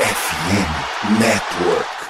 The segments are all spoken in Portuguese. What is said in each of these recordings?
FM Network.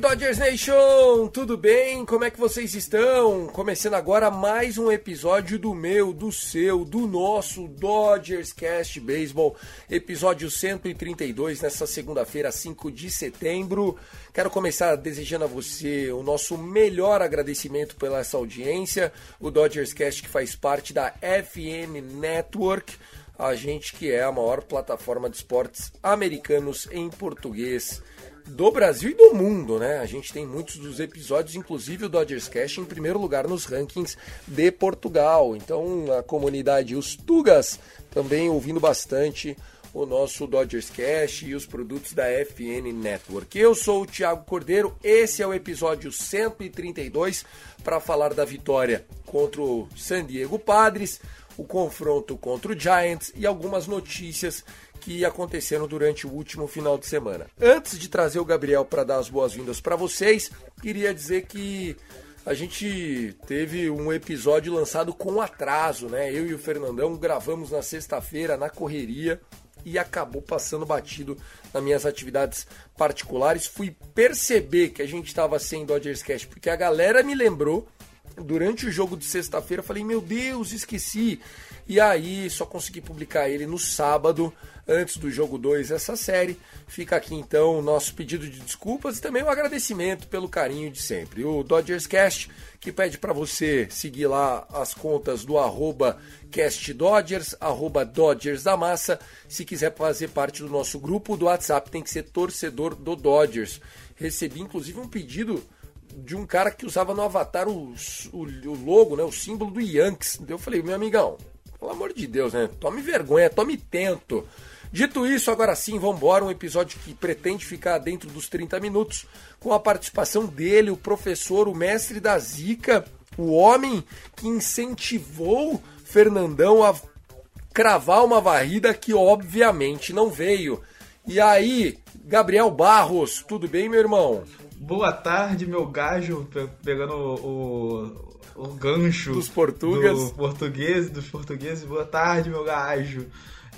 Dodgers Nation, tudo bem? Como é que vocês estão? Começando agora mais um episódio do meu, do seu, do nosso Dodgers Cast Baseball, episódio 132, nessa segunda-feira, 5 de setembro. Quero começar desejando a você o nosso melhor agradecimento pela essa audiência, o Dodgers Cast que faz parte da FN Network, a gente que é a maior plataforma de esportes americanos em português do Brasil e do mundo, né? A gente tem muitos dos episódios, inclusive o Dodgers Cash em primeiro lugar nos rankings de Portugal. Então a comunidade, os Tugas, também ouvindo bastante o nosso Dodgers Cash e os produtos da FN Network. Eu sou o Thiago Cordeiro, esse é o episódio 132 para falar da vitória contra o San Diego Padres, o confronto contra o Giants e algumas notícias que aconteceram durante o último final de semana. Antes de trazer o Gabriel para dar as boas-vindas para vocês, queria dizer que a gente teve um episódio lançado com atraso, né? Eu e o Fernandão gravamos na sexta-feira na correria e acabou passando batido nas minhas atividades particulares. Fui perceber que a gente estava sem Dodgers Cash porque a galera me lembrou durante o jogo de sexta-feira. Falei, meu Deus, esqueci. E aí só consegui publicar ele no sábado, antes do jogo 2 dessa série. Fica aqui então o nosso pedido de desculpas e também o agradecimento pelo carinho de sempre. O Dodgers Cast, que pede para você seguir lá as contas do arroba CastDodgers, arroba Dodgers da Massa. Se quiser fazer parte do nosso grupo do WhatsApp, tem que ser torcedor do Dodgers. Recebi inclusive um pedido de um cara que usava no avatar o, o, o logo, né, o símbolo do Yankees. Eu falei, meu amigão, pelo amor de Deus, né? Tome vergonha, tome tento. Dito isso, agora sim, vamos embora. Um episódio que pretende ficar dentro dos 30 minutos, com a participação dele, o professor, o mestre da Zica, o homem que incentivou Fernandão a cravar uma varrida que obviamente não veio. E aí, Gabriel Barros, tudo bem, meu irmão? Boa tarde, meu gajo, pe- pegando o, o, o gancho Dos portugueses. do português, dos portugueses. Boa tarde, meu gajo.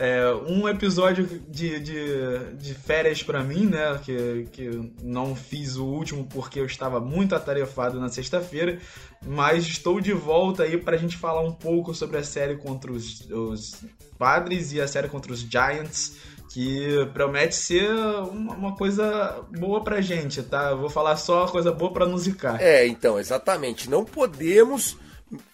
É, um episódio de, de, de férias pra mim, né? Que, que não fiz o último porque eu estava muito atarefado na sexta-feira, mas estou de volta aí pra gente falar um pouco sobre a série contra os, os Padres e a série contra os Giants que promete ser uma, uma coisa boa pra gente, tá? Eu vou falar só coisa boa pra nos zicar. É, então, exatamente. Não podemos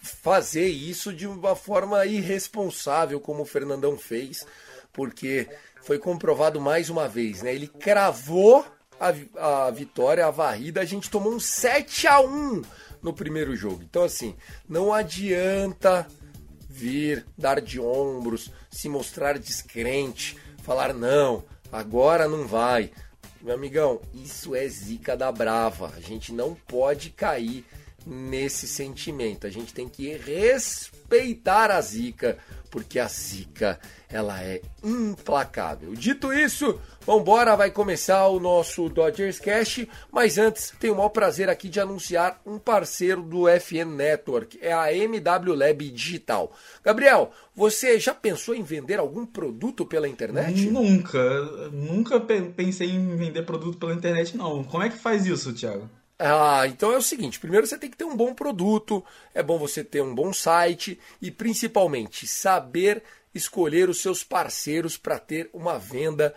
fazer isso de uma forma irresponsável como o Fernandão fez, porque foi comprovado mais uma vez, né? Ele cravou a, a vitória, a varrida, a gente tomou um 7 a 1 no primeiro jogo. Então, assim, não adianta vir, dar de ombros, se mostrar descrente, falar não, agora não vai. Meu amigão, isso é zica da brava. A gente não pode cair nesse sentimento. A gente tem que respeitar a zica, porque a zica ela é implacável. Dito isso, vambora, vai começar o nosso Dodgers Cash, mas antes tenho o maior prazer aqui de anunciar um parceiro do FN Network, é a MW Lab Digital. Gabriel, você já pensou em vender algum produto pela internet? Nunca, nunca pe- pensei em vender produto pela internet, não. Como é que faz isso, Thiago? Ah, então é o seguinte: primeiro você tem que ter um bom produto, é bom você ter um bom site e principalmente saber escolher os seus parceiros para ter uma venda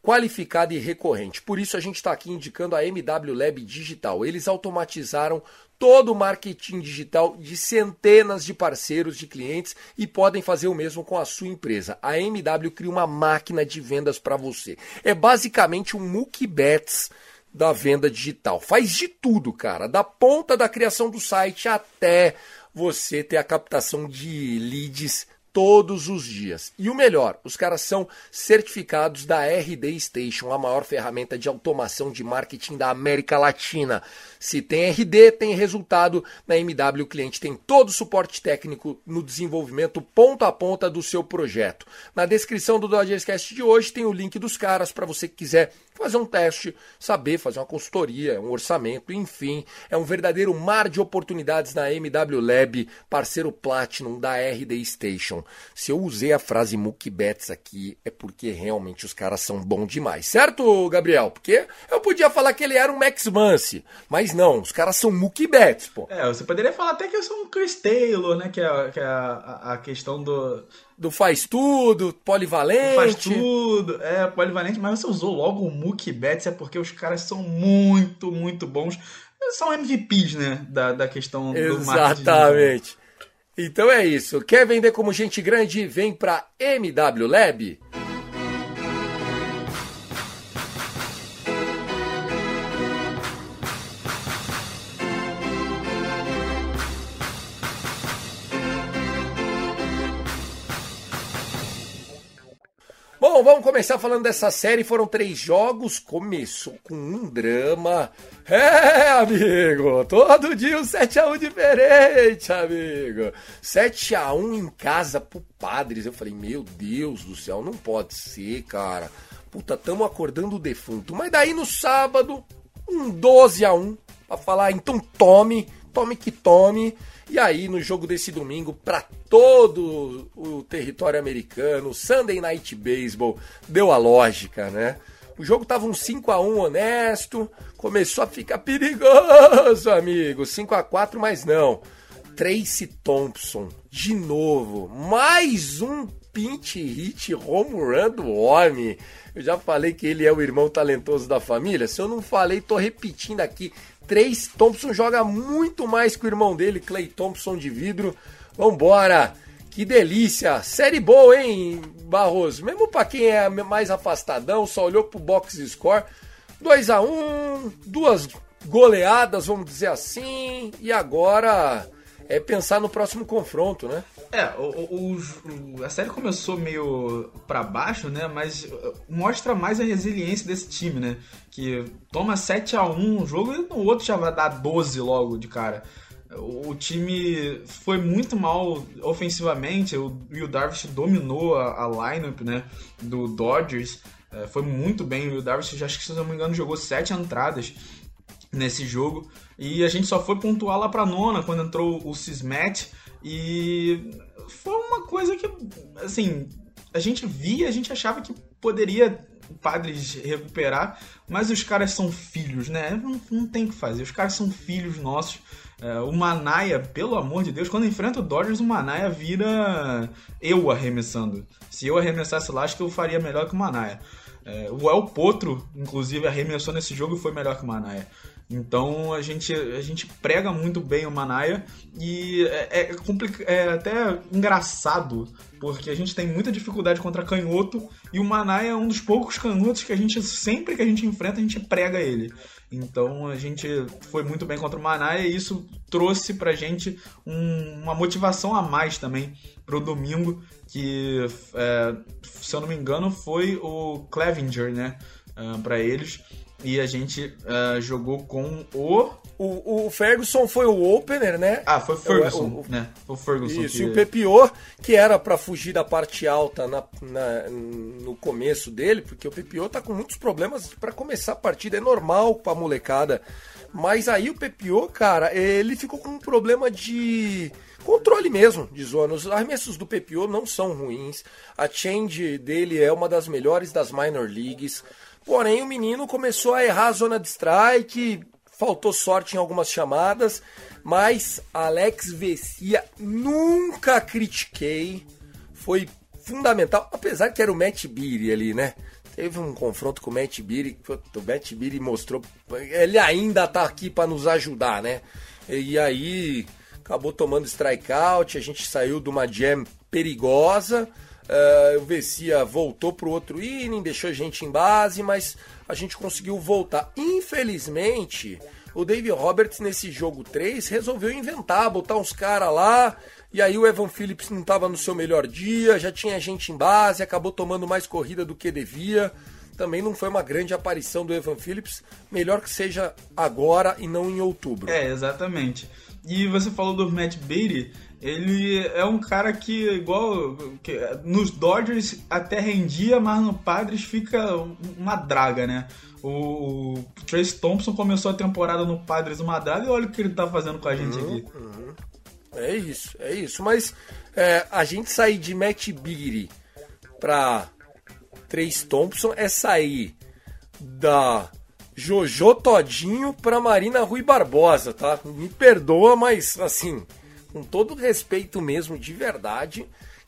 qualificada e recorrente. Por isso a gente está aqui indicando a MW Lab Digital. Eles automatizaram todo o marketing digital de centenas de parceiros, de clientes e podem fazer o mesmo com a sua empresa. A MW cria uma máquina de vendas para você. É basicamente um Mukibets da venda digital. Faz de tudo, cara, da ponta da criação do site até você ter a captação de leads todos os dias. E o melhor, os caras são certificados da RD Station, a maior ferramenta de automação de marketing da América Latina. Se tem RD, tem resultado. Na MW, o cliente tem todo o suporte técnico no desenvolvimento ponta a ponta do seu projeto. Na descrição do Dodgerscast de hoje tem o link dos caras para você que quiser fazer um teste, saber fazer uma consultoria, um orçamento, enfim. É um verdadeiro mar de oportunidades na MW Lab, parceiro Platinum da RD Station. Se eu usei a frase Mukibets aqui, é porque realmente os caras são bons demais, certo, Gabriel? Porque eu podia falar que ele era um Max Mance, mas não, os caras são Mukibets, pô. É, você poderia falar até que eu sou um Chris Taylor, né? Que é, que é a, a questão do, do faz tudo, polivalente. Faz tudo, é, polivalente, mas você usou logo o Mookie Betts, é porque os caras são muito, muito bons. São MVPs, né, da, da questão do marketing. Exatamente. Então é isso. Quer vender como gente grande? Vem pra MW Lab. Começar falando dessa série. Foram três jogos. Começou com um drama. É, amigo, todo dia um 7x1 diferente, amigo. 7x1 em casa pro Padres. Eu falei, meu Deus do céu, não pode ser, cara. Puta, tamo acordando o defunto. Mas daí no sábado, um 12x1. Pra falar, então tome, tome que tome. E aí, no jogo desse domingo, para todo o território americano, Sunday Night Baseball deu a lógica, né? O jogo tava um 5 a 1 honesto, começou a ficar perigoso, amigo. 5 a 4 mas não. Tracy Thompson, de novo, mais um pinch hit home run do homem. Eu já falei que ele é o irmão talentoso da família. Se eu não falei, tô repetindo aqui. Trace Thompson joga muito mais que o irmão dele, Clay Thompson de vidro. Vambora! Que delícia! Série boa, hein, Barroso? Mesmo para quem é mais afastadão, só olhou pro box score. 2 a 1 duas goleadas, vamos dizer assim. E agora é pensar no próximo confronto, né? É, o, o, a série começou meio para baixo, né? Mas uh, mostra mais a resiliência desse time, né? Que toma 7 a 1 um jogo e no outro já vai dar 12 logo de cara. O time foi muito mal ofensivamente, o Will Darvish dominou a, a lineup né, do Dodgers, é, foi muito bem. O Will Darvish, já, se não me engano, jogou sete entradas nesse jogo. E a gente só foi pontuar lá pra nona quando entrou o Cismet. E foi uma coisa que, assim, a gente via, a gente achava que poderia o Padres recuperar, mas os caras são filhos, né? Não, não tem o que fazer, os caras são filhos nossos. É, o Manaia, pelo amor de Deus, quando enfrenta o Dodgers, o Manaia vira eu arremessando. Se eu arremessasse lá, acho que eu faria melhor que o Manaia. É, o El Potro, inclusive, arremessou nesse jogo e foi melhor que o Manaia. Então a gente, a gente prega muito bem o Manaia e é, é, é, até engraçado, porque a gente tem muita dificuldade contra canhoto e o Manaia é um dos poucos canhotos que a gente, sempre que a gente enfrenta, a gente prega ele. Então a gente foi muito bem contra o Manaia e isso trouxe pra gente um, uma motivação a mais também pro domingo, que é, se eu não me engano foi o Clevinger, né? Uh, para eles e a gente uh, jogou com o... o. O Ferguson foi o opener, né? Ah, foi o Ferguson, o, o, né? O Ferguson. Isso, que... e o Pepior, que era para fugir da parte alta na, na, no começo dele, porque o Pepior tá com muitos problemas para começar a partida, é normal pra molecada. Mas aí o Pepior, cara, ele ficou com um problema de controle mesmo de zona. Os arremessos do Pepior não são ruins. A change dele é uma das melhores das minor leagues. Porém, o menino começou a errar a zona de strike, faltou sorte em algumas chamadas, mas Alex Vessia nunca critiquei, foi fundamental, apesar que era o Matt Beery ali, né? Teve um confronto com o Matt Beery, o Matt Beery mostrou, ele ainda tá aqui para nos ajudar, né? E aí acabou tomando strikeout, a gente saiu de uma jam perigosa, uh, o Vessia voltou pro outro inning, deixou a gente em base, mas a gente conseguiu voltar. Infelizmente, o David Roberts nesse jogo 3 resolveu inventar, botar uns caras lá, e aí o Evan Phillips não estava no seu melhor dia, já tinha gente em base, acabou tomando mais corrida do que devia. Também não foi uma grande aparição do Evan Phillips, melhor que seja agora e não em outubro. É, exatamente. E você falou do Matt Beatty, ele é um cara que, igual que, nos Dodgers até rendia, mas no Padres fica uma draga, né? O, Trace Thompson começou a temporada no Padres uma draga e olha o que ele tá fazendo com a gente uhum, aqui. Uhum. É isso, é isso. Mas é, a gente sair de Matt Beatty pra Trace Thompson é sair da Jojo Todinho pra Marina Rui Barbosa, tá? Me perdoa, mas assim, com todo respeito mesmo, de verdade,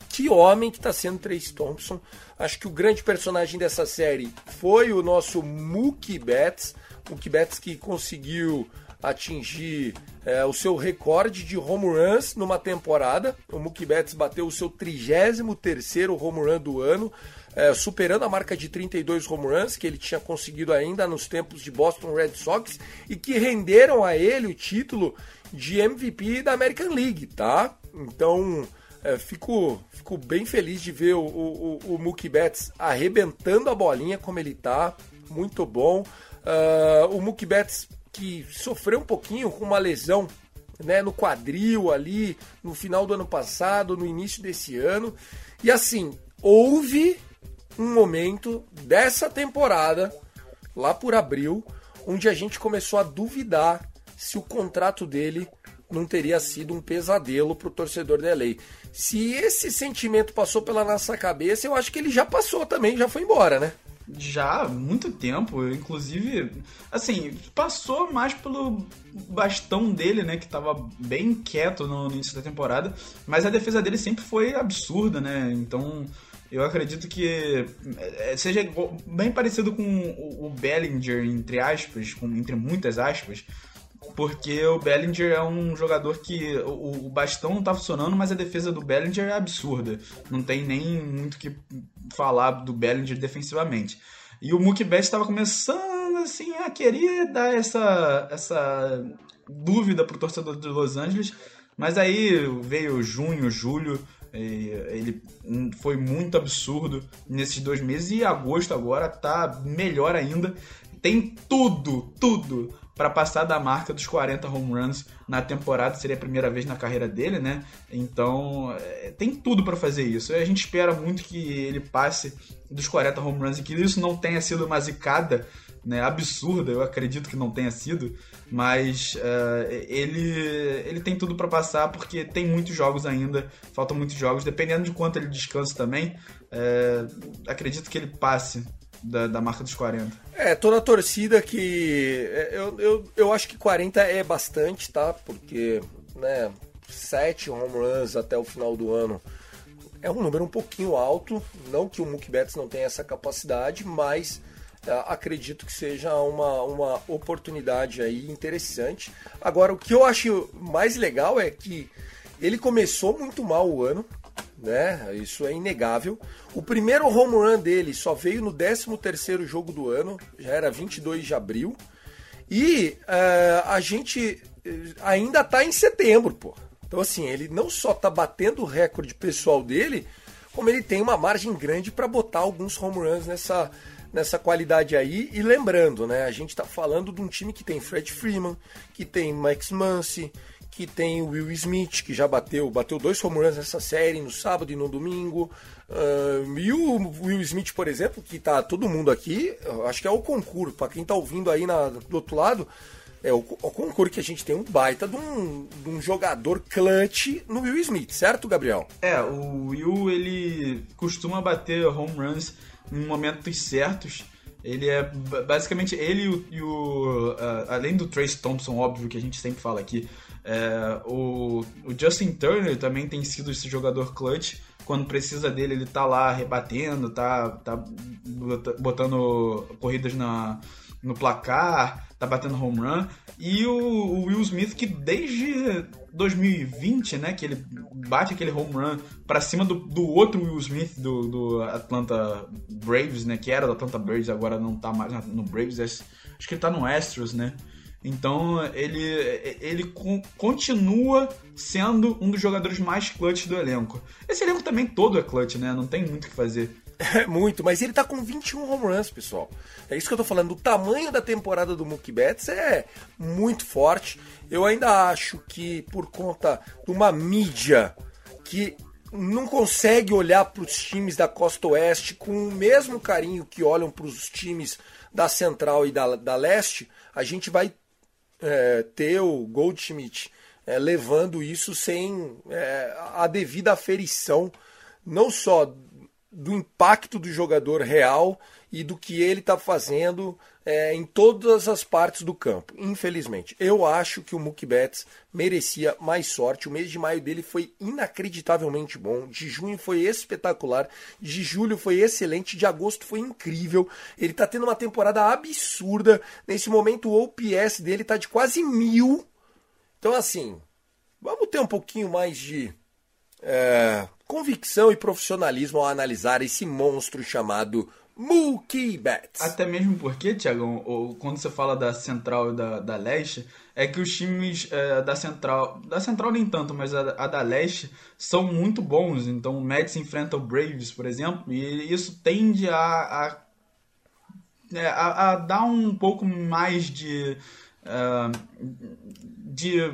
que homem que está sendo Trace Thompson. Acho que o grande personagem dessa série foi o nosso Mookie Betts. Mookie Betts que conseguiu atingir é, o seu recorde de home runs numa temporada. O Mookie Betts bateu o seu 33º home run do ano, é, superando a marca de 32 home runs que ele tinha conseguido ainda nos tempos de Boston Red Sox e que renderam a ele o título de MVP da American League, tá? Então, é, fico, fico bem feliz de ver o, o, o Mookie Betts arrebentando a bolinha como ele tá, muito bom. Uh, o Mookie Betts que sofreu um pouquinho com uma lesão né, no quadril ali no final do ano passado, no início desse ano. E assim, houve um momento dessa temporada, lá por abril, onde a gente começou a duvidar se o contrato dele não teria sido um pesadelo para o torcedor da LA. Se esse sentimento passou pela nossa cabeça, eu acho que ele já passou também, já foi embora, né? Já muito tempo, inclusive, assim, passou mais pelo bastão dele, né, que tava bem quieto no início da temporada, mas a defesa dele sempre foi absurda, né? Então, eu acredito que é, seja bem parecido com o Bellinger, entre aspas, com, entre muitas aspas, porque o Bellinger é um jogador que o, o bastão não tá funcionando, mas a defesa do Bellinger é absurda. Não tem nem muito que falar do Bellinger defensivamente. E o Betts estava começando assim a querer dar essa, essa dúvida pro torcedor de Los Angeles, mas aí veio junho, julho, ele foi muito absurdo nesses dois meses e agosto agora tá melhor ainda. Tem tudo, tudo para passar da marca dos 40 home runs na temporada, seria a primeira vez na carreira dele, né? Então, é, tem tudo para fazer isso. A gente espera muito que ele passe dos 40 home runs e que isso não tenha sido uma zicada né, absurda, eu acredito que não tenha sido, mas uh, ele, ele tem tudo para passar porque tem muitos jogos ainda, faltam muitos jogos, dependendo de quanto ele descansa também, uh, acredito que ele passe da, da marca dos 40. É, toda a torcida que. É, eu, eu, eu acho que 40 é bastante, tá? Porque, né, 7 home runs até o final do ano é um número um pouquinho alto. Não que o Mookie Betts não tenha essa capacidade, mas acredito que seja uma, uma oportunidade aí interessante. Agora, o que eu acho mais legal é que ele começou muito mal o ano, né? Isso é inegável. O primeiro home run dele só veio no 13º jogo do ano, já era 22 de abril. E uh, a gente eh, ainda tá em setembro, pô. Então assim, ele não só tá batendo o recorde pessoal dele, como ele tem uma margem grande para botar alguns home runs nessa nessa qualidade aí. E lembrando, né, a gente tá falando de um time que tem Fred Freeman, que tem Max Muncy, que tem Will Smith, que já bateu, bateu dois home runs nessa série, no sábado e no domingo. Uh, e o Will Smith, por exemplo, que tá todo mundo aqui, acho que é o concurso, para quem tá ouvindo aí na, do outro lado, é o, o concurso que a gente tem um baita de um, de um jogador clutch no Will Smith, certo, Gabriel? É, o Will, ele costuma bater home runs em momentos certos, Ele é basicamente ele e o, e o uh, além do Trace Thompson, óbvio que a gente sempre fala aqui, é, o, o, Justin Turner também tem sido esse jogador clutch. Quando precisa dele, ele tá lá rebatendo, tá, tá botando corridas na, no placar, tá batendo home run. E o, o, Will Smith, que desde 2020, né, que ele bate aquele home run para cima do, do outro Will Smith do, do Atlanta Braves, né, que era do Atlanta Braves, agora não tá mais no Braves, acho que ele tá no Astros, né. Então ele, ele continua sendo um dos jogadores mais clutch do elenco. Esse elenco também todo é clutch, né? Não tem muito o que fazer. É muito, mas ele tá com 21 home runs, pessoal. É isso que eu tô falando. O tamanho da temporada do Mookie Betts é muito forte. Eu ainda acho que por conta de uma mídia que não consegue olhar para os times da Costa Oeste com o mesmo carinho que olham para os times da Central e da, da Leste, a gente vai é, ter o Goldschmidt é, levando isso sem é, a devida aferição, não só do impacto do jogador real e do que ele está fazendo é, em todas as partes do campo. Infelizmente, eu acho que o Mookie Betts merecia mais sorte. O mês de maio dele foi inacreditavelmente bom. De junho foi espetacular. De julho foi excelente. De agosto foi incrível. Ele está tendo uma temporada absurda. Nesse momento, o OPS dele está de quase mil. Então, assim, vamos ter um pouquinho mais de é, convicção e profissionalismo ao analisar esse monstro chamado Mookie Betts. Até mesmo porque, Tiagão, quando você fala da Central e da, da Leste, é que os times é, da Central, da Central nem tanto, mas a, a, da Leste são muito bons. Então o Mets enfrenta o Braves, por exemplo, e isso tende a, a, é, a, a dar um pouco mais de. Uh, de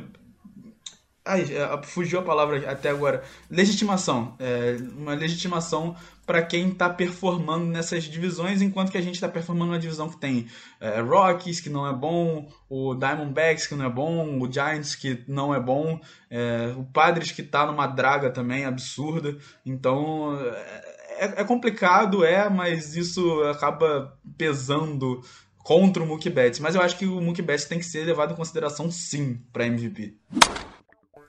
Ai, é, fugiu a palavra até agora. Legitimação. É, uma legitimação para quem está performando nessas divisões, enquanto que a gente está performando uma divisão que tem é, Rockies, que não é bom, o Diamondbacks, que não é bom, o Giants, que não é bom, é, o Padres, que está numa draga também absurda. Então é, é, complicado, é, mas isso acaba pesando contra o Mookie Betts. Mas eu acho que o Mookie Betts tem que ser levado em consideração sim para MVP.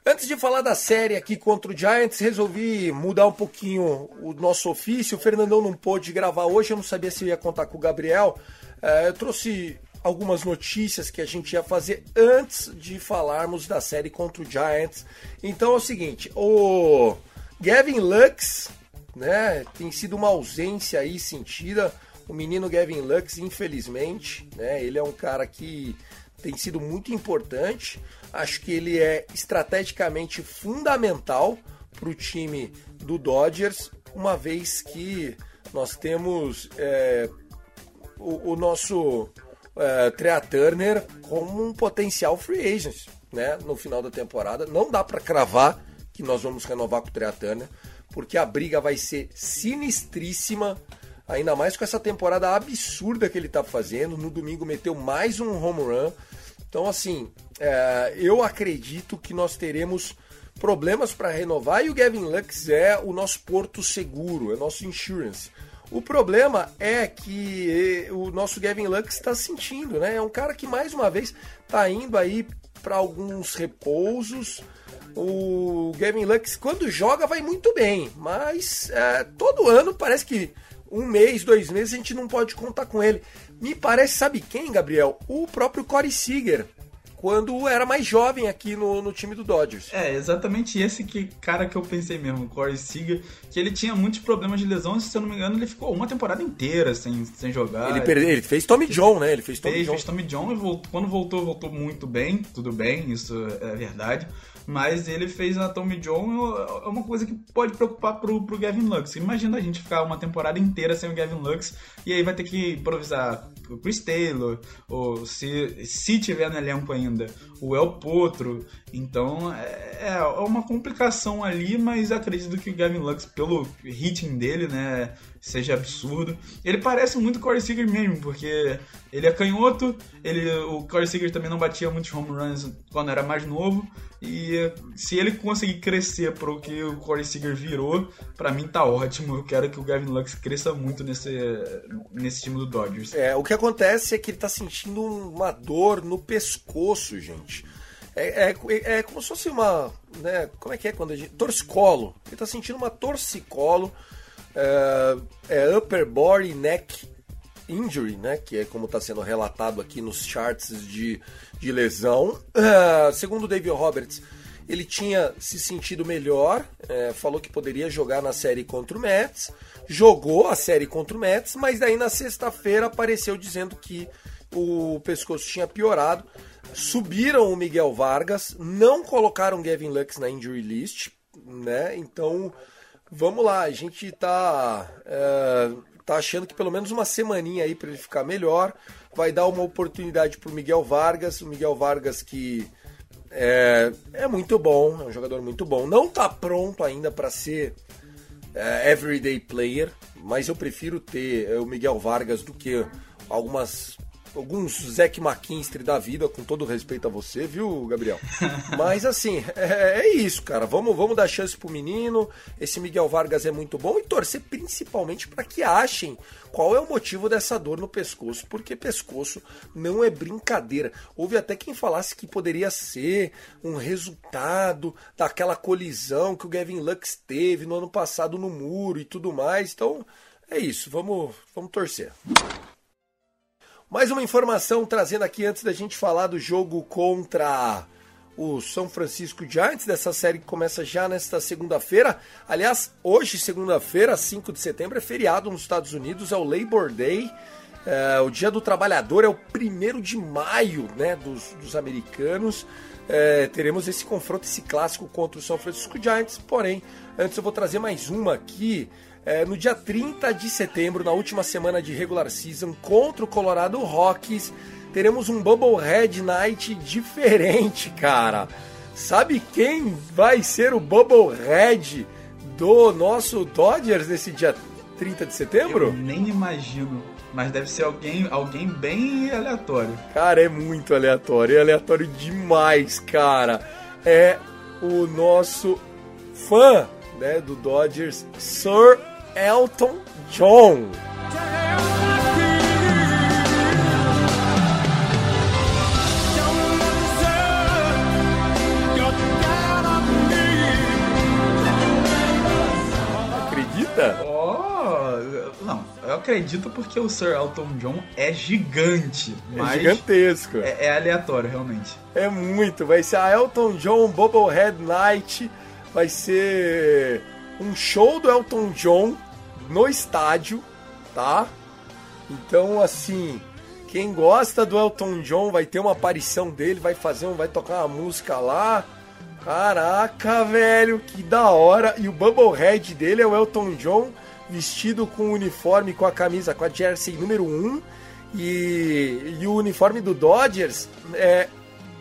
Antes de falar da série aqui contra o Giants, resolvi mudar um pouquinho o nosso ofício. O Fernandão não pôde gravar hoje, eu não sabia se ia contar com o Gabriel. É, eu trouxe algumas notícias que a gente ia fazer antes de falarmos da série contra o Giants. Então é o seguinte, o Gavin Lux, né, tem sido uma ausência aí sentida. O menino Gavin Lux, infelizmente, né, ele é um cara que tem sido muito importante. Acho que ele é estrategicamente fundamental para o time do Dodgers, uma vez que nós temos é, o, o, nosso é, Trea Turner como um potencial free agent né, no final da temporada. Não dá para cravar que nós vamos renovar com o Trea Turner, porque a briga vai ser sinistríssima. Ainda mais com essa temporada absurda que ele está fazendo. No domingo meteu mais um home run. Então, assim, é, eu acredito que nós teremos problemas para renovar e o Gavin Lux é o nosso porto seguro, é o nosso insurance. O problema é que o nosso Gavin Lux está sentindo, né? É um cara que mais uma vez está indo aí para alguns repousos. O Gavin Lux, quando joga, vai muito bem, mas é, todo ano parece que um mês, dois meses a gente não pode contar com ele. Me parece, sabe quem, Gabriel? O próprio Corey Seager quando era mais jovem aqui no, no time do Dodgers. É, exatamente esse que, cara que eu pensei mesmo, o Corey Seager, que ele tinha muitos problemas de lesão, se eu não me engano, ele ficou uma temporada inteira sem, sem jogar. Ele, perde, ele fez Tommy John, né? Ele fez Tommy fez, John. Fez Tommy John e voltou, quando voltou, voltou muito bem, tudo bem, isso é verdade mas ele fez a Tommy John é uma coisa que pode preocupar pro, pro Gavin Lux. Imagina a gente ficar uma temporada inteira sem o Gavin Lux e aí vai ter que improvisar o Chris Taylor, ou se, se tiver no elenco ainda, o El Potro. Então é, É, é uma complicação ali, mas acredito que o Gavin Lux, pelo ritmo dele, né, seja absurdo. Ele parece muito Corey Seager mesmo, porque ele é canhoto, ele, o Corey Seager também não batia muitos home runs quando era mais novo, e se ele conseguir crescer para o que o Corey Seager virou, para mim tá ótimo. Eu quero que o Gavin Lux cresça muito nesse, nesse time do Dodgers. É, o que acontece é que ele tá sentindo uma dor no pescoço, gente. É, é, é como se fosse uma. Né, como é que é quando a gente. Torcicolo. Ele tá sentindo uma torcicolo. É, é upper body neck injury, né? Que é como está sendo relatado aqui nos charts de, de lesão. Uh, segundo o David Roberts, ele tinha se sentido melhor, é, falou que poderia jogar na série contra o Mets, jogou a série contra o Mets, mas daí na sexta-feira apareceu dizendo que o pescoço tinha piorado. Subiram o Miguel Vargas, não colocaram Gavin Lux na injury list, né? Então, vamos lá, a gente tá, é, tá achando que pelo menos uma semaninha aí para ele ficar melhor. Vai dar uma oportunidade pro Miguel Vargas, o Miguel Vargas que é, é muito bom, é um jogador muito bom. Não tá pronto ainda para ser é, everyday player, mas eu prefiro ter é, o Miguel Vargas do que algumas alguns Zack McKinstry da vida, com todo respeito a você, viu, Gabriel? Mas assim, é, é, isso, cara. Vamos, vamos dar chance pro menino. Esse Miguel Vargas é muito bom e torcer principalmente para que achem qual é o motivo dessa dor no pescoço, porque pescoço não é brincadeira. Houve até quem falasse que poderia ser um resultado daquela colisão que o Gavin Lux teve no ano passado no muro e tudo mais. Então, é isso. Vamos, vamos torcer. Mais uma informação trazendo aqui antes da gente falar do jogo contra o São Francisco Giants, dessa série que começa já nesta segunda-feira. Aliás, hoje, segunda-feira, 5 de setembro, é feriado nos Estados Unidos, é o Labor Day. É, o Dia do Trabalhador é o primeiro de maio né, dos, dos americanos. É, teremos esse confronto, esse clássico contra o São Francisco Giants. Porém, antes eu vou trazer mais uma aqui é, no dia 30 de setembro, na última semana de regular season, contra o Colorado Rockies, teremos um Bubblehead Night diferente, cara. Sabe quem vai ser o Bubblehead do nosso Dodgers nesse dia 30 de setembro? Eu nem imagino. Mas deve ser alguém, alguém bem aleatório. Cara, é muito aleatório. É aleatório demais, cara. É o nosso fã né, do Dodgers, Sir Elton John. Acredita? Oh, não, eu acredito porque o Sir Elton John é gigante. É gigantesco. É, é, aleatório, realmente. É muito. Vai ser a Elton John Bubblehead Night. Vai ser um show do Elton John no estádio, tá? Então, assim, quem gosta do Elton John vai ter uma aparição dele, vai fazer um, vai tocar uma música lá. Caraca, velho, que da hora! E o Bubblehead dele é o Elton John vestido com o uniforme, com a camisa, com a jersey número 1. E, e o uniforme do Dodgers é,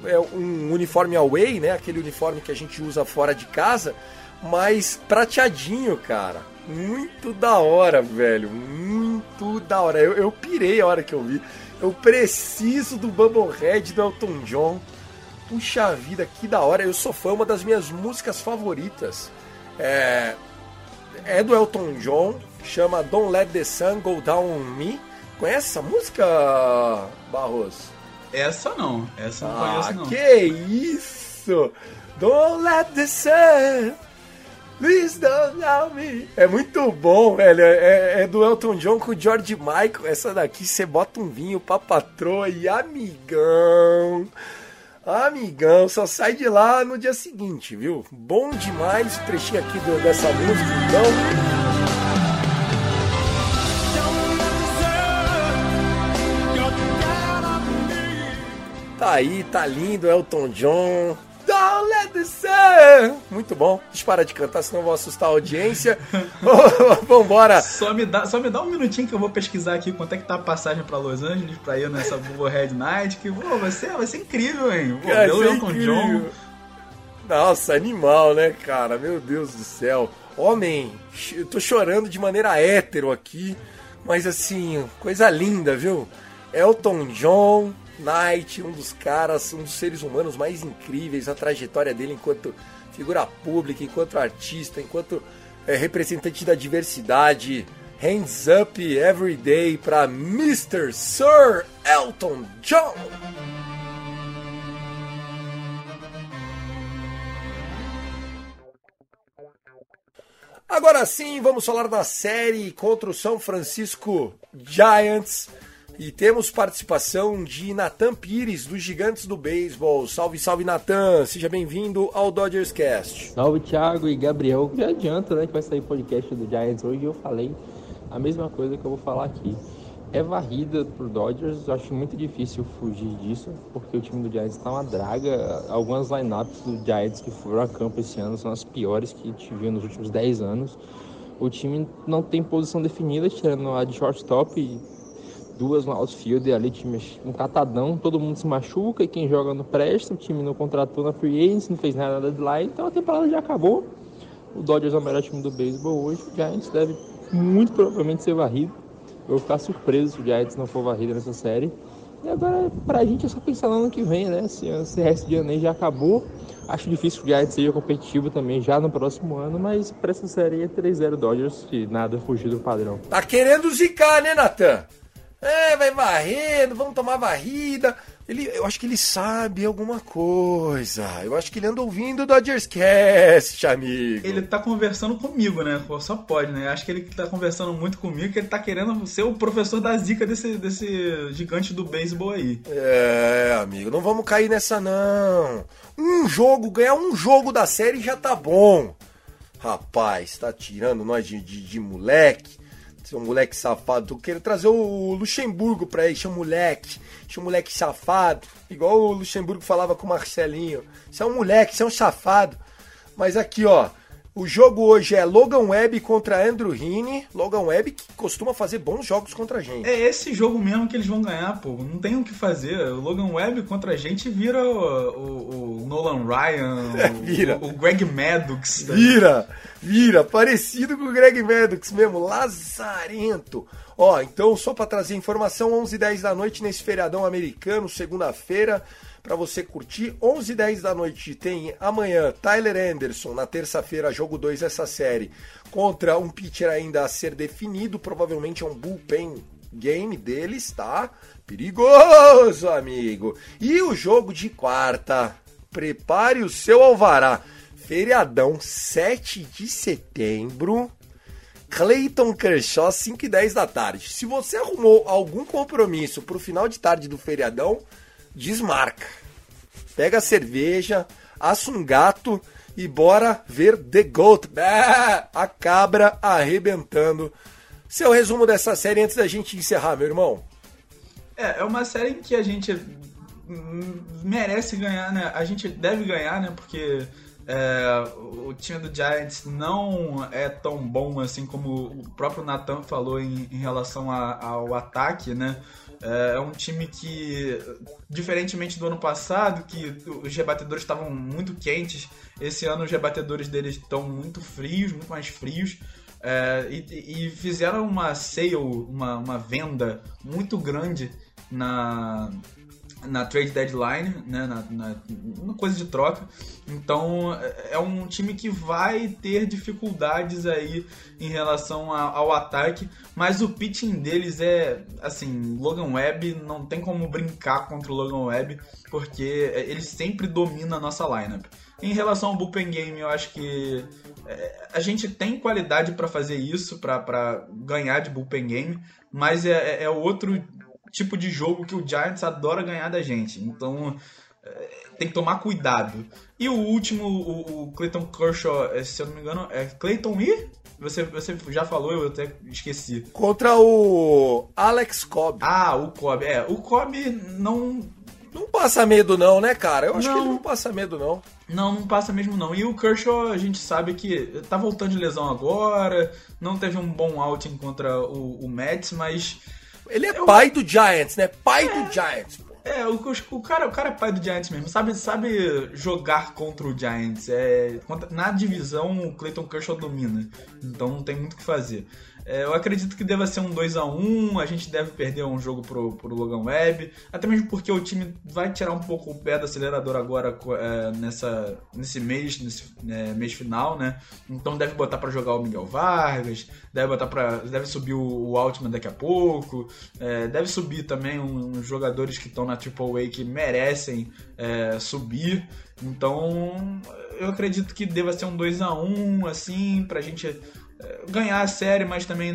é um uniforme away, né? Aquele uniforme que a gente usa fora de casa, mas prateadinho, cara. Muito da hora, velho. Muito da hora. Eu, eu pirei a hora que eu vi. Eu preciso do Bubblehead do Elton John. Puxa vida, que da hora. Eu sou fã, uma das minhas músicas favoritas. É, é do Elton John, chama Don't Let the Sun Go Down on Me. Conhece essa música, Barros? Essa não, essa não ah, conheço não. Que isso! Don't let the sun Please don't love me. É muito bom, velho. É, é, do Elton John com o George Michael. Essa daqui você bota um vinho pra patroa e amigão. Amigão, só sai de lá no dia seguinte, viu? Bom demais o trechinho aqui do, dessa música, então. Tá aí, tá lindo, Elton John. Don't let the sun. Muito bom. Deixa eu parar de cantar, senão eu vou assustar a audiência. Vambora. Só me, dá, só me dá um minutinho que eu vou pesquisar aqui quanto é que tá a passagem pra Los Angeles pra ir nessa Red Night. Que pô, vai, ser, vai ser incrível, hein? Pô, ser incrível. John. Nossa, animal, né, cara? Meu Deus do céu. Homem, eu tô chorando de maneira hétero aqui, mas assim, coisa linda, viu? Elton John, Knight, um dos caras, um dos seres humanos mais incríveis, a trajetória dele enquanto figura pública, enquanto artista, enquanto é, representante da diversidade. Hands up every day para Mr. Sir Elton John. Agora sim, vamos falar da série contra o São Francisco Giants. E temos participação de Natan Pires, dos Gigantes do Beisebol. Salve, salve, Natan! Seja bem-vindo ao Dodgers Cast. Salve, Thiago e Gabriel. Já adianta, né, que vai sair podcast do Giants hoje. Eu falei a mesma coisa que eu vou falar aqui. É varrida pro Dodgers, eu acho muito difícil fugir disso, porque o time do Giants está uma draga. Algumas lineups do Giants que foram a campo esse ano são as piores que tive nos últimos 10 anos. O time não tem posição definida, tirando a de shortstop duas no outfield ali, time um catadão, todo mundo se machuca e quem joga não presta, o time não contratou na free agency, não fez nada na deadline, então a temporada já acabou. O Dodgers é o melhor time do beisebol hoje, o Giants deve muito provavelmente ser varrido. Eu vou ficar surpreso se o Giants não for varrido nessa série. E agora, pra gente, é só pensar no ano que vem, né? Se esse resto de ano já acabou. Acho difícil que o Giants seja competitivo também já no próximo ano, mas pra essa série é 3-0 Dodgers e nada fugir do padrão. Tá querendo zicar, né, Natan? É, vai varrendo, vamos tomar varrida. Ele, eu acho que ele sabe alguma coisa. Eu acho que ele anda ouvindo o Dodgers Cast, amigo. Ele tá conversando comigo, né? Só pode, né? Acho que ele tá conversando muito comigo, que ele tá querendo ser o professor da zica desse, desse gigante do beisebol aí. É, amigo, não vamos cair nessa não. Um jogo, ganhar um jogo da série já tá bom. Rapaz, tá tirando nós de, de, de moleque. Seu moleque safado. Tô querendo trazer o Luxemburgo pra ele, chama moleque. Chama moleque safado. Igual o Luxemburgo falava com o Marcelinho. Você é um moleque, você é um safado. Mas aqui, ó. O jogo hoje é Logan Webb contra Andrew Heaney. Logan Webb que costuma fazer bons jogos contra a gente. É esse jogo mesmo que eles vão ganhar, pô. Não tem o que fazer. O Logan Webb contra a gente vira o, o, o Nolan Ryan, É, vira. O, o Greg Maddox. tá? Vira, vira, parecido com o Greg Maddox mesmo, lazarento. Ó, então só pra trazer informação, 11 h 10 da noite nesse feriadão americano, segunda-feira, pra você curtir. 11 h 10 da noite tem amanhã Tyler Anderson, na terça-feira, jogo 2 dessa série, contra um pitcher ainda a ser definido, provavelmente é um bullpen game deles, tá? Perigoso, amigo. E o jogo de quarta, prepare o seu alvará. Feriadão, 7 de setembro. Clayton Kershaw, 5 e 10 da tarde. Se você arrumou algum compromisso pro final de tarde do feriadão, desmarca. Pega a cerveja, assa um gato e bora ver The Goat. A cabra arrebentando. Seu resumo dessa série antes da gente encerrar, meu irmão. É, é uma série que a gente merece ganhar, né? A gente deve ganhar, né? Porque é, o time do Giants não é tão bom assim como o próprio Nathan falou em, em relação a- ao ataque, né? É é um time que, diferentemente do ano passado, que os rebatedores estavam muito quentes, esse ano os rebatedores deles estão muito frios, muito mais frios. É, e, e fizeram uma sale, uma, uma venda muito grande na, na trade deadline, né, na, na, na coisa de troca. Então é- é um time que vai ter dificuldades aí em relação a- ao ataque, mas o pitching deles é assim, Logan Webb não tem como brincar contra o Logan Webb, porque ele sempre domina a nossa lineup. Em relação ao bullpen game, eu acho que é, a gente tem qualidade para fazer isso, para ganhar de bullpen game, mas é, é- é outro tipo de jogo que o Giants adora ganhar da gente. Então é, tem que tomar cuidado. E o último, o, o Clayton Kershaw, é, se eu não me engano, é Clayton e? Você, você já falou, eu até esqueci. Contra o Alex Cobb. Ah, o Cobb. É, o Cobb não, Não passa medo não, né, cara? Eu acho que Não. ele não passa medo não. Não, não passa mesmo não. E o Kershaw, a gente sabe que tá voltando de lesão agora, não teve um bom outing contra o, o Mets, mas Ele é pai do Giants, né? Pai do Giants. pô. É, o, o, cara, o cara é pai do Giants mesmo, sabe, sabe jogar contra o Giants. É, na divisão, o Clayton Kershaw domina, então não tem muito o que fazer. É, eu acredito que deva ser um 2 a 1 a gente deve perder um jogo pro, pro Logan Webb, até mesmo porque o time vai tirar um pouco o pé do acelerador agora é, nessa, nesse mês, nesse é, mês final, né? Então deve botar para jogar o Miguel Vargas, deve botar para deve subir o, o Altman daqui a pouco, é, deve subir também uns jogadores que estão na Triple A que merecem é, subir. Então eu acredito que deva ser um 2 a 1 assim, pra gente ganhar a série, mas também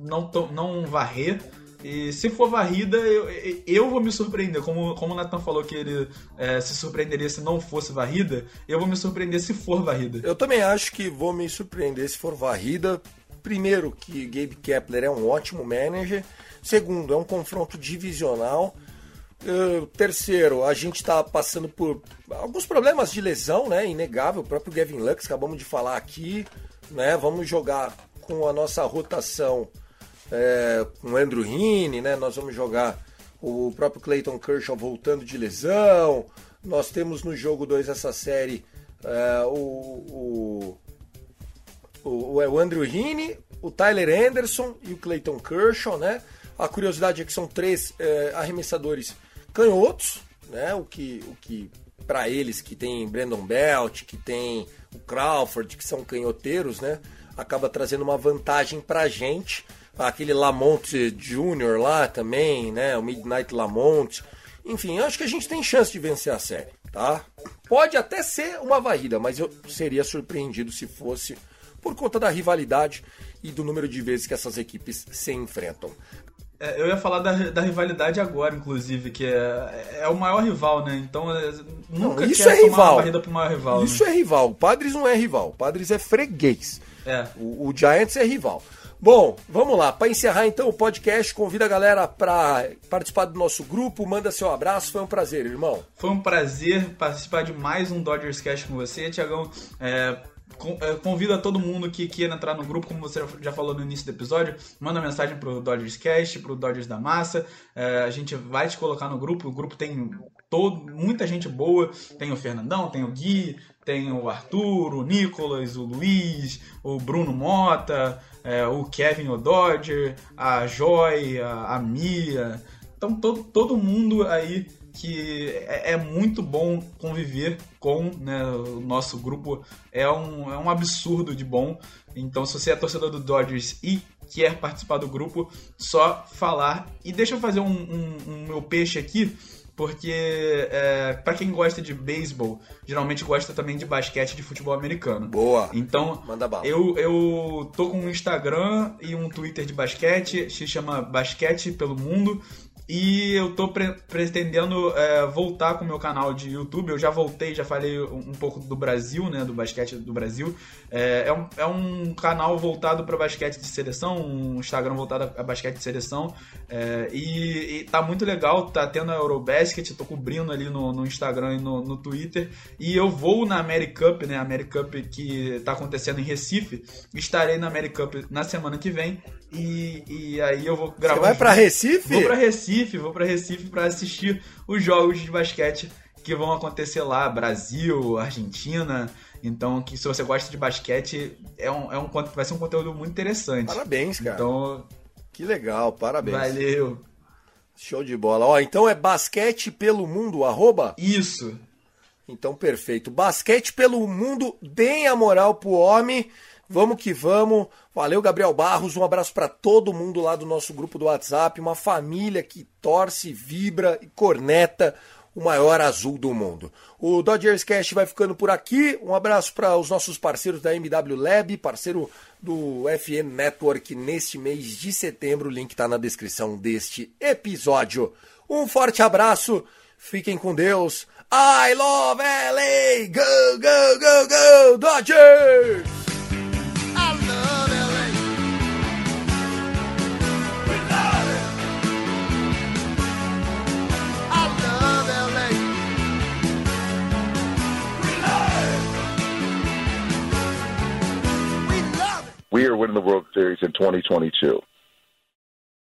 não, não varrer. E se for varrida, eu, eu vou me surpreender. Como, como o Nathan falou que ele é, se surpreenderia se não fosse varrida, eu vou me surpreender se for varrida. Eu também acho que vou me surpreender se for varrida. Primeiro, que Gabe Kepler é um ótimo manager. Segundo, é um confronto divisional. Uh, terceiro, a gente está passando por alguns problemas de lesão, né? Inegável. O próprio Gavin Lux, acabamos de falar aqui né? Vamos jogar com a nossa rotação é, com o Andrew Heaney, né? Nós vamos jogar o próprio Clayton Kershaw voltando de lesão. Nós temos no jogo 2 essa série é, o, o, o, o Andrew Heaney, o Tyler Anderson e o Clayton Kershaw, né? A curiosidade é que são três é, arremessadores canhotos, né? O que, o que para eles que tem Brandon Belt, que tem o Crawford, que são canhoteiros, né? Acaba trazendo uma vantagem pra gente. Aquele Lamont Jr. lá também, né? O Midnight Lamont. Enfim, eu acho que a gente tem chance de vencer a série, tá? Pode até ser uma varrida, mas eu seria surpreendido se fosse por conta da rivalidade e do número de vezes que essas equipes se enfrentam. É, eu ia falar da, da rivalidade agora, inclusive, que é, é o maior rival, né? Então, é, nunca não, isso é rival. uma corrida pro maior rival. Isso né? é rival. O Padres não é rival. O Padres é freguês. É. O, o Giants é rival. Bom, vamos lá. Para encerrar então o podcast, convida a galera para participar do nosso grupo, manda seu abraço. Foi um prazer, irmão. Foi um prazer participar de mais um Dodgers Cast com você, Tiagão. É, convido a todo mundo que queira entrar no grupo, como você já falou no início do episódio, manda mensagem pro Dodgers Cast, pro Dodgers da Massa. É, a gente vai te colocar no grupo. O grupo tem todo, muita gente boa. Tem o Fernandão, tem o Gui, tem o Arthur, o Nicolas, o Luiz, o Bruno Mota, é, o Kevin o Dodger, a Joy, a, a Mia. Então todo, todo mundo aí que é, é, muito bom conviver com né, o nosso grupo. É um, é um absurdo de bom. Então, se você é torcedor do Dodgers e quer participar do grupo, só falar. E deixa eu fazer um, um, um meu peixe aqui, porque é, para quem gosta de beisebol, geralmente gosta também de basquete de futebol americano. Boa. Então, Manda bala. Eu, eu tô com um Instagram e um Twitter de basquete, se chama Basquete pelo Mundo. E eu tô pre pretendendo é, voltar com o meu canal de YouTube. Eu já voltei, já falei um, um pouco do Brasil, né? Do basquete do Brasil. É, é, um, é um canal voltado para basquete de seleção, um Instagram voltado a basquete de seleção. É, e, e tá muito legal, tá tendo a Eurobasket, tô cobrindo ali no, no Instagram e no, no, Twitter. E eu vou na Americup, né? A Americup que tá acontecendo em Recife. Estarei na Americup na semana que vem. E, e aí eu vou gravar. Você vai para Recife? Vou para Recife, vou para Recife para assistir os jogos de basquete que vão acontecer lá, Brasil, Argentina. Então, que se você gosta de basquete, é um, é um, vai ser um conteúdo muito interessante. Parabéns, cara. Então, que legal, parabéns. Valeu. Show de bola. Ó, então é basquete pelo mundo, arroba? Isso. Então, perfeito. Basquete pelo mundo, deem a moral pro homem. Vamos que vamos. Valeu, Gabriel Barros. Um abraço para todo mundo lá do nosso grupo do WhatsApp. Uma família que torce, vibra e corneta o maior azul do mundo. O Dodgers Cast vai ficando por aqui. Um abraço para os nossos parceiros da MW Lab, parceiro do FN Network neste mês de setembro. O link está na descrição deste episódio. Um forte abraço. Fiquem com Deus. I love LA! Go, go, go, go, Dodgers! Winning the World Series in 2022.